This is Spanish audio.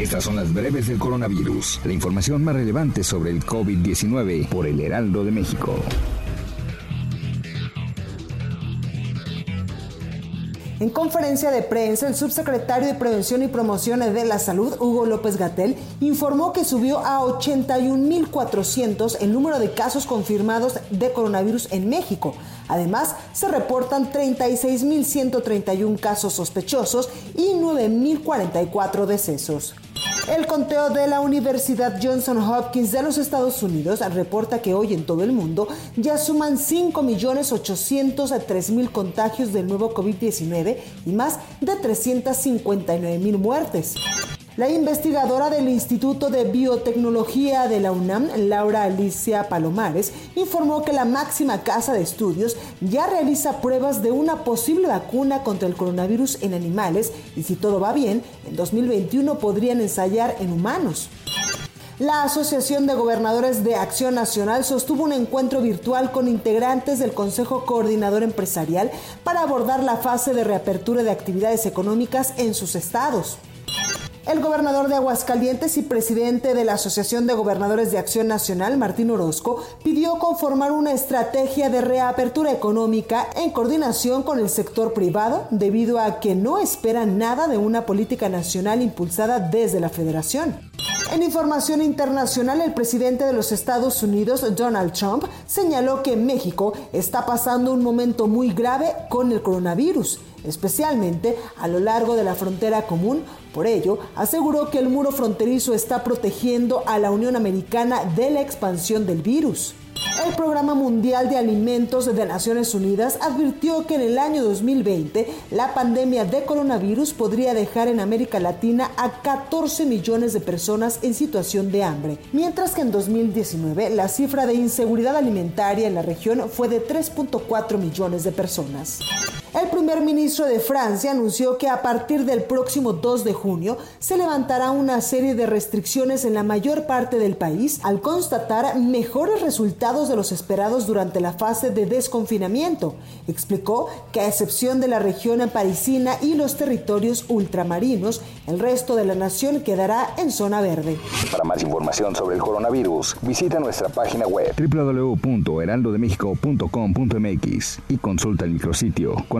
Estas son las breves del coronavirus, la información más relevante sobre el COVID-19 por el Heraldo de México. En conferencia de prensa, el subsecretario de Prevención y Promoción de la Salud, Hugo López Gatel, informó que subió a 81.400 el número de casos confirmados de coronavirus en México. Además, se reportan 36.131 casos sospechosos y 9.044 decesos. El conteo de la Universidad Johnson Hopkins de los Estados Unidos reporta que hoy en todo el mundo ya suman 5.803.000 contagios del nuevo COVID-19 y más de 359.000 muertes. La investigadora del Instituto de Biotecnología de la UNAM, Laura Alicia Palomares, informó que la máxima casa de estudios ya realiza pruebas de una posible vacuna contra el coronavirus en animales y si todo va bien, en 2021 podrían ensayar en humanos. La Asociación de Gobernadores de Acción Nacional sostuvo un encuentro virtual con integrantes del Consejo Coordinador Empresarial para abordar la fase de reapertura de actividades económicas en sus estados. El gobernador de Aguascalientes y presidente de la Asociación de Gobernadores de Acción Nacional, Martín Orozco, pidió conformar una estrategia de reapertura económica en coordinación con el sector privado, debido a que no esperan nada de una política nacional impulsada desde la federación. En información internacional, el presidente de los Estados Unidos, Donald Trump, señaló que México está pasando un momento muy grave con el coronavirus, especialmente a lo largo de la frontera común. Por ello, aseguró que el muro fronterizo está protegiendo a la Unión Americana de la expansión del virus. El Programa Mundial de Alimentos de Naciones Unidas advirtió que en el año 2020 la pandemia de coronavirus podría dejar en América Latina a 14 millones de personas en situación de hambre, mientras que en 2019 la cifra de inseguridad alimentaria en la región fue de 3.4 millones de personas. El primer ministro de Francia anunció que a partir del próximo 2 de junio se levantará una serie de restricciones en la mayor parte del país al constatar mejores resultados de los esperados durante la fase de desconfinamiento. Explicó que a excepción de la región parisina y los territorios ultramarinos, el resto de la nación quedará en zona verde. Para más información sobre el coronavirus, visita nuestra página web www.heraldodemexico.com.mx y consulta el micrositio con